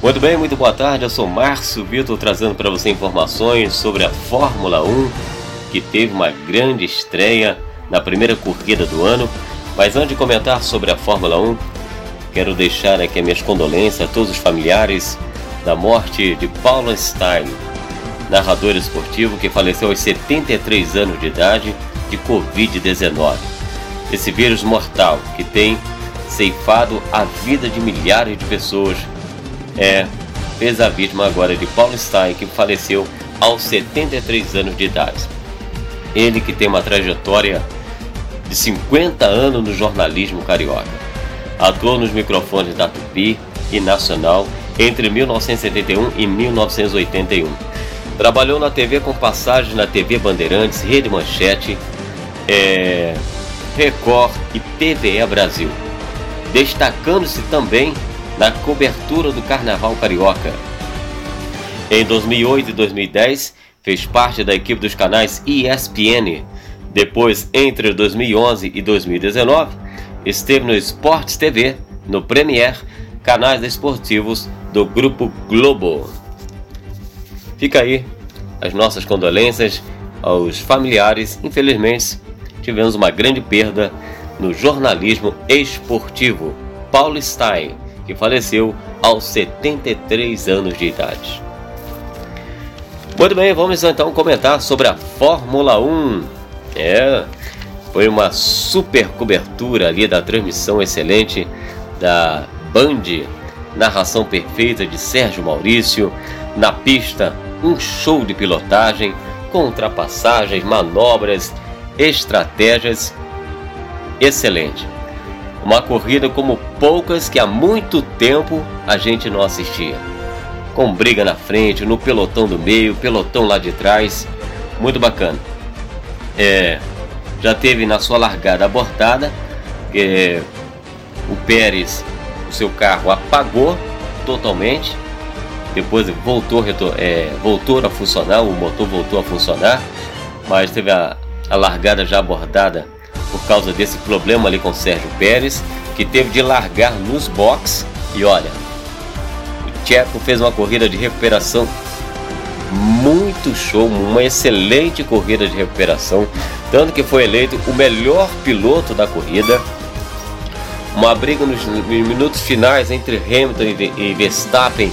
Muito bem, muito boa tarde. Eu sou Márcio Vitor trazendo para você informações sobre a Fórmula 1, que teve uma grande estreia na primeira corrida do ano. Mas antes de comentar sobre a Fórmula 1, quero deixar aqui as minhas condolências a todos os familiares da morte de Paulo Stein, narrador esportivo que faleceu aos 73 anos de idade de Covid-19. Esse vírus mortal que tem ceifado a vida de milhares de pessoas é, fez a vítima agora de Paulo Stein, que faleceu aos 73 anos de idade. Ele que tem uma trajetória de 50 anos no jornalismo carioca. Atuou nos microfones da Tupi e Nacional entre 1971 e 1981. Trabalhou na TV com passagens na TV Bandeirantes, Rede Manchete, é, Record e TVE Brasil, destacando-se também na cobertura do Carnaval Carioca. Em 2008 e 2010, fez parte da equipe dos canais ESPN. Depois, entre 2011 e 2019, esteve no Esportes TV, no Premier, canais esportivos do Grupo Globo. Fica aí as nossas condolências aos familiares. Infelizmente, tivemos uma grande perda no jornalismo esportivo. Paulo Stein que faleceu aos 73 anos de idade. Muito bem, vamos então comentar sobre a Fórmula 1. É, foi uma super cobertura ali da transmissão excelente da Band, narração perfeita de Sérgio Maurício, na pista um show de pilotagem, com ultrapassagens, manobras, estratégias excelente. Uma corrida como poucas que há muito tempo a gente não assistia. Com briga na frente, no pelotão do meio, pelotão lá de trás. Muito bacana. É, já teve na sua largada abortada, é, o Pérez, o seu carro apagou totalmente. Depois voltou, é, voltou a funcionar, o motor voltou a funcionar, mas teve a, a largada já abordada por causa desse problema ali com o Sérgio Pérez, que teve de largar nos box. E olha, o Tcheco fez uma corrida de recuperação muito show, uma excelente corrida de recuperação, tanto que foi eleito o melhor piloto da corrida. Uma briga nos minutos finais entre Hamilton e Verstappen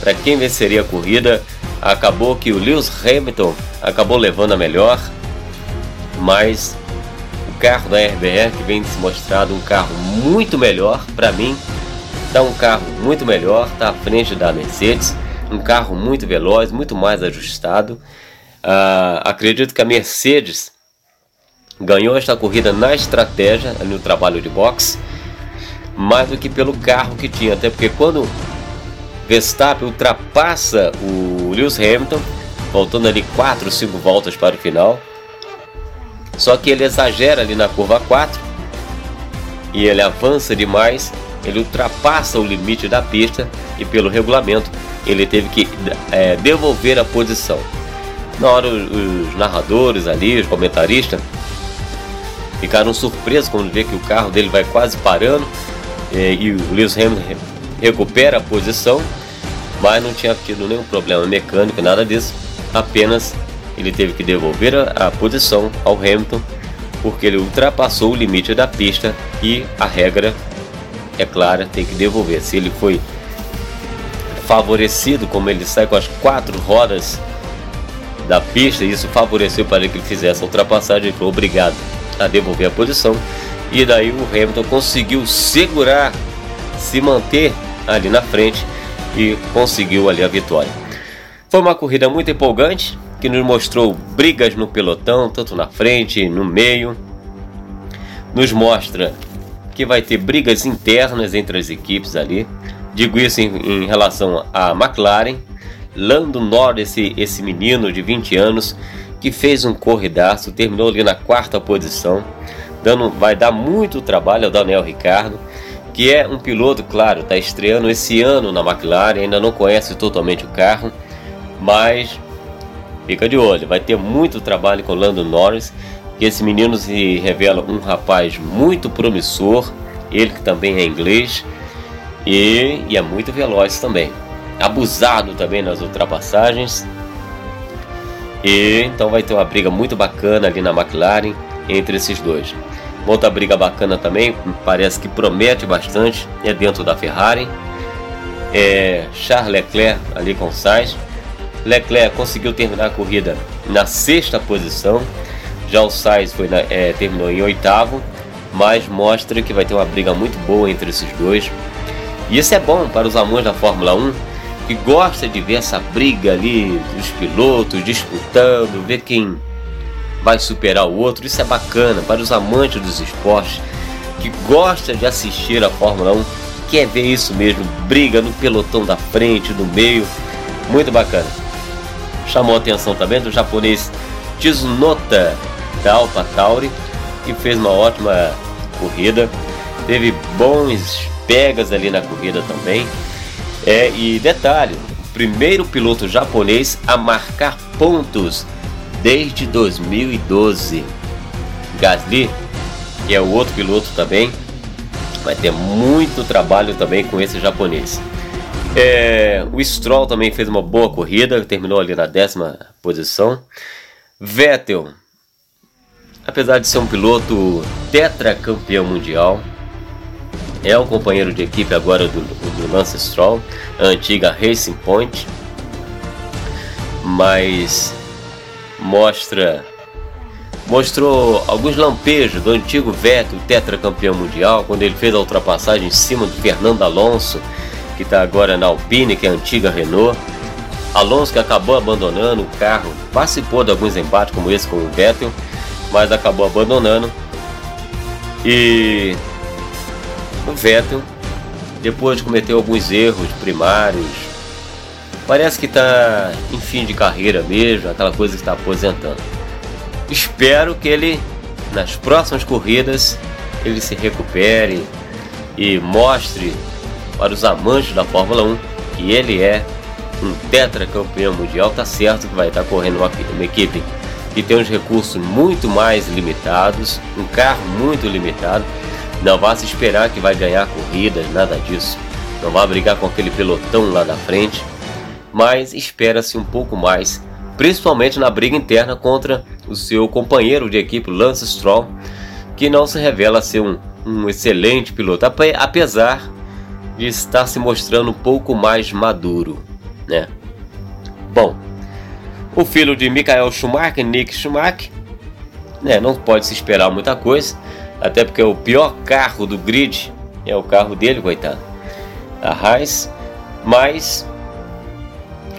para quem venceria a corrida. Acabou que o Lewis Hamilton acabou levando a melhor, mas carro da RBR que vem se mostrado um carro muito melhor para mim. Tá um carro muito melhor, tá à frente da Mercedes, um carro muito veloz, muito mais ajustado. Uh, acredito que a Mercedes ganhou esta corrida na estratégia, no trabalho de boxe, mais do que pelo carro que tinha, até porque quando Verstappen ultrapassa o Lewis Hamilton, faltando ali 4 ou 5 voltas para o final, só que ele exagera ali na curva 4 e ele avança demais, ele ultrapassa o limite da pista e pelo regulamento ele teve que é, devolver a posição. Na hora os, narradores ali, os comentaristas ficaram surpresos quando vê que o carro dele vai quase parando é, e o Lewis Hamilton recupera a posição, mas não tinha tido nenhum problema mecânico, nada disso, apenas ele teve que devolver a, a posição ao Hamilton porque ele ultrapassou o limite da pista e a regra é clara, tem que devolver. Se ele foi favorecido, como ele sai com as quatro rodas da pista, isso favoreceu para que ele fizesse a ultrapassagem, ele foi obrigado a devolver a posição. E daí o Hamilton conseguiu segurar, se manter ali na frente e conseguiu ali a vitória. Foi uma corrida muito empolgante, que nos mostrou brigas no pelotão, tanto na frente, no meio. Nos mostra que vai ter brigas internas entre as equipes ali. Digo isso em, em relação à McLaren. Lando Norris, esse, esse menino de 20 anos, que fez um corridaço, terminou ali na quarta posição. Dando, vai dar muito trabalho ao Daniel Ricardo, que é um piloto, claro, está estreando esse ano na McLaren, ainda não conhece totalmente o carro, mas Fica de olho, vai ter muito trabalho com Lando Norris, que esse menino se revela um rapaz muito promissor, ele que também é inglês e, e é muito veloz também. abusado também nas ultrapassagens. E então vai ter uma briga muito bacana ali na McLaren entre esses dois. Outra briga bacana também, parece que promete bastante, é dentro da Ferrari. É Charles Leclerc ali com Sainz. Leclerc conseguiu terminar a corrida na sexta posição. Já o Sainz foi na, é, terminou em oitavo, mas mostra que vai ter uma briga muito boa entre esses dois. E isso é bom para os amantes da Fórmula 1 que gosta de ver essa briga ali dos pilotos disputando, ver quem vai superar o outro. Isso é bacana para os amantes dos esportes que gosta de assistir a Fórmula 1, quer ver isso mesmo, briga no pelotão da frente, no meio, muito bacana. Chamou a atenção também do japonês Tsunota da AlphaTauri, que fez uma ótima corrida, teve bons pegas ali na corrida também. É, e detalhe, primeiro piloto japonês a marcar pontos desde 2012. Gasly, que é o outro piloto também, vai ter muito trabalho também com esse japonês. É, o Stroll também fez uma boa corrida, terminou ali na décima posição. Vettel, apesar de ser um piloto tetracampeão mundial, é o companheiro de equipe agora do, do Lance Stroll, a antiga Racing Point, mas mostra mostrou alguns lampejos do antigo Vettel, tetracampeão mundial, quando ele fez a ultrapassagem em cima do Fernando Alonso, que está agora na Alpine, que é a antiga Renault. Alonso que acabou abandonando o carro, participou de alguns embates como esse com o Vettel, mas acabou abandonando. E o Vettel, depois de cometer alguns erros primários, Parece que está em fim de carreira mesmo, aquela coisa que está aposentando. Espero que ele, nas próximas corridas, ele se recupere e mostre para os amantes da Fórmula 1 que ele é um tetracampeão mundial. Tá certo que vai estar correndo uma, uma equipe que tem uns recursos muito mais limitados, um carro muito limitado. Não vá se esperar que vai ganhar corridas, nada disso. Não vá brigar com aquele pelotão lá da frente mas espera-se um pouco mais, principalmente na briga interna contra o seu companheiro de equipe Lance Stroll, que não se revela ser um, um excelente piloto, apesar de estar se mostrando um pouco mais maduro, né? Bom, o filho de Michael Schumacher, Nick Schumacher, né, não pode se esperar muita coisa, até porque o pior carro do grid é o carro dele, coitado, a Haas, mas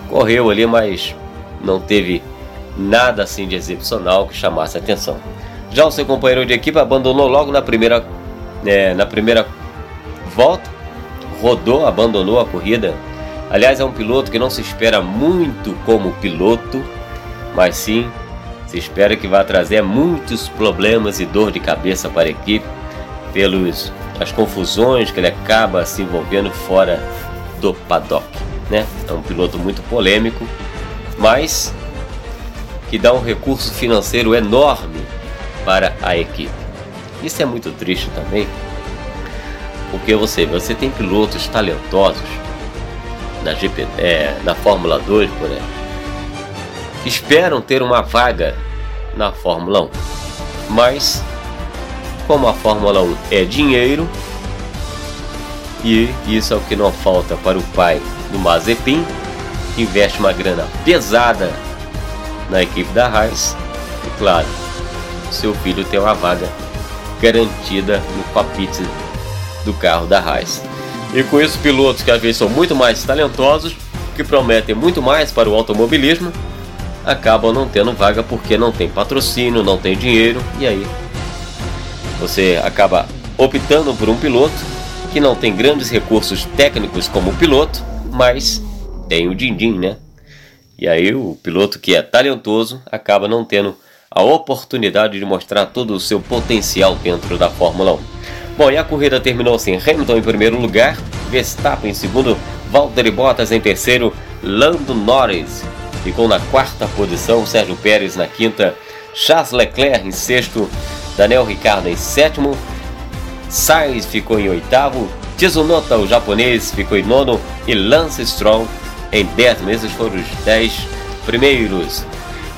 correu ali, mas não teve nada assim de excepcional que chamasse atenção. Já o seu companheiro de equipe abandonou logo na primeira, é, na primeira volta, rodou, abandonou a corrida. Aliás, é um piloto que não se espera muito como piloto, mas sim se espera que vai trazer muitos problemas e dor de cabeça para a equipe pelos as confusões que ele acaba se envolvendo fora do paddock né? É um piloto muito polêmico, mas que dá um recurso financeiro enorme para a equipe. Isso é muito triste também, porque você, você tem pilotos talentosos na, GP, é, Fórmula 2, por exemplo, que esperam ter uma vaga na Fórmula 1, mas como a Fórmula 1 é dinheiro, e isso é o que não falta para o pai do Mazepin, que investe uma grana pesada na equipe da Haas. E claro, seu filho tem uma vaga garantida no cockpit do carro da Haas. E com isso, pilotos que às vezes são muito mais talentosos, que prometem muito mais para o automobilismo, acabam não tendo vaga porque não tem patrocínio, não tem dinheiro, e aí você acaba optando por um piloto que não tem grandes recursos técnicos como piloto, mas tem o din-din, né? E aí o piloto que é talentoso acaba não tendo a oportunidade de mostrar todo o seu potencial dentro da Fórmula 1. Bom, e a corrida terminou assim: Hamilton em primeiro lugar, Verstappen em segundo, Valtteri Bottas em terceiro, Lando Norris ficou na quarta posição, Sérgio Pérez na quinta, Charles Leclerc em sexto, Daniel Ricciardo em sétimo, Sainz ficou em oitavo, Tsunoda, o japonês, ficou em nono e Lance Stroll em 10 meses foram os 10 primeiros.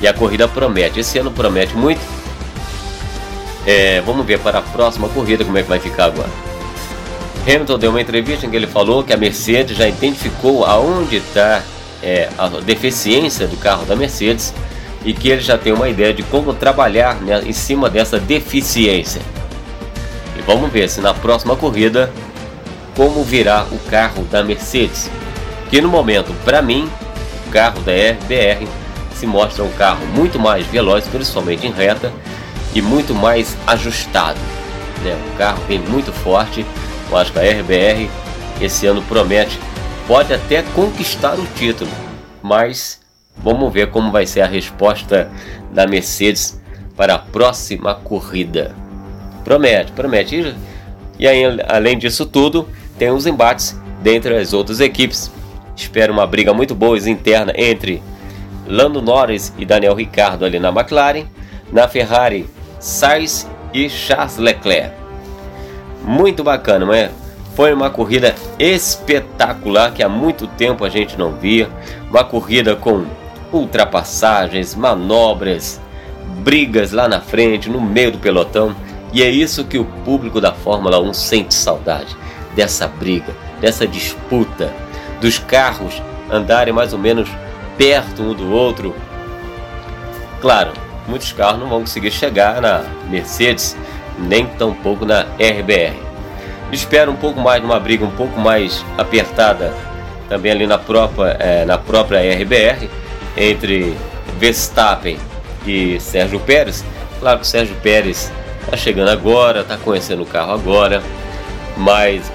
E a corrida promete. Esse ano promete muito. É, vamos ver para a próxima corrida como é que vai ficar agora. Hamilton deu uma entrevista em que ele falou que a Mercedes já identificou aonde está é, a deficiência do carro da Mercedes e que ele já tem uma ideia de como trabalhar né, em cima dessa deficiência. E vamos ver se na próxima corrida como virá o carro da Mercedes. Que no momento, para mim, o carro da RBR se mostra um carro muito mais veloz, principalmente em reta, e muito mais ajustado. Né? O carro vem muito forte. Eu acho que a RBR esse ano promete, pode até conquistar o título, mas vamos ver como vai ser a resposta da Mercedes para a próxima corrida. Promete, promete. E aí, além disso tudo, tem os embates dentre as outras equipes. Espero uma briga muito boa interna entre Lando Norris e Daniel Ricciardo ali na McLaren. Na Ferrari, Sainz e Charles Leclerc. Muito bacana, não é? Foi uma corrida espetacular que há muito tempo a gente não via. Uma corrida com ultrapassagens, manobras, brigas lá na frente, no meio do pelotão. E é isso que o público da Fórmula 1 sente saudade dessa briga, dessa disputa, dos carros andarem mais ou menos perto um do outro. Claro, muitos carros não vão conseguir chegar na Mercedes, nem tampouco na RBR. Espero um pouco mais numa briga um pouco mais apertada também ali na própria, é, na própria RBR entre Verstappen e Sérgio Pérez. Claro que o Sérgio Pérez está chegando agora, está conhecendo o carro agora, mas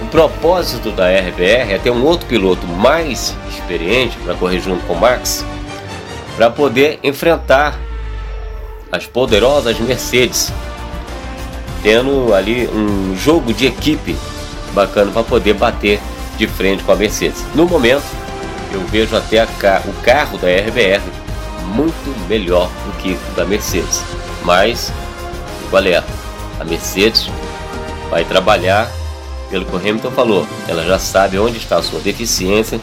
o propósito da RBR é ter um outro piloto mais experiente para correr junto com o Max para poder enfrentar as poderosas Mercedes, tendo ali um jogo de equipe bacana para poder bater de frente com a Mercedes. No momento, eu vejo até o carro da RBR muito melhor do que o da Mercedes. Mas, qual é? A Mercedes vai trabalhar pelo que o Hamilton falou. Ela já sabe onde está a sua deficiência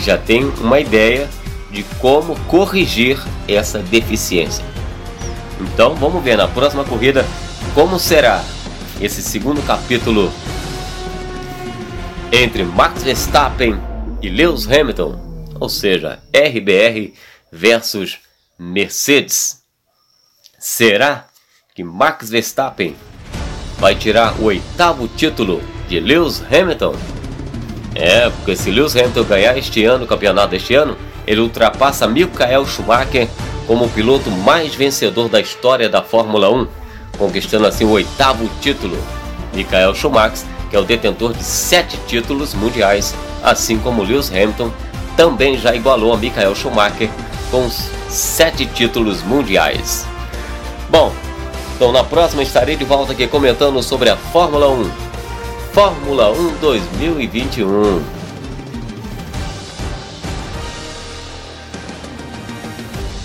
já tem uma ideia de como corrigir essa deficiência. Então vamos ver na próxima corrida como será esse segundo capítulo entre Max Verstappen e Lewis Hamilton, ou seja, RBR versus Mercedes. Será que Max Verstappen vai tirar o oitavo título de Lewis Hamilton? É, porque se Lewis Hamilton ganhar este ano, o campeonato deste ano, ele ultrapassa Michael Schumacher como o piloto mais vencedor da história da Fórmula 1, conquistando assim o oitavo título. Michael Schumacher, que é o detentor de sete títulos mundiais, assim como Lewis Hamilton, também já igualou a Michael Schumacher com sete títulos mundiais. Bom, então na próxima estarei de volta aqui comentando sobre a Fórmula 1. Fórmula 1 2021.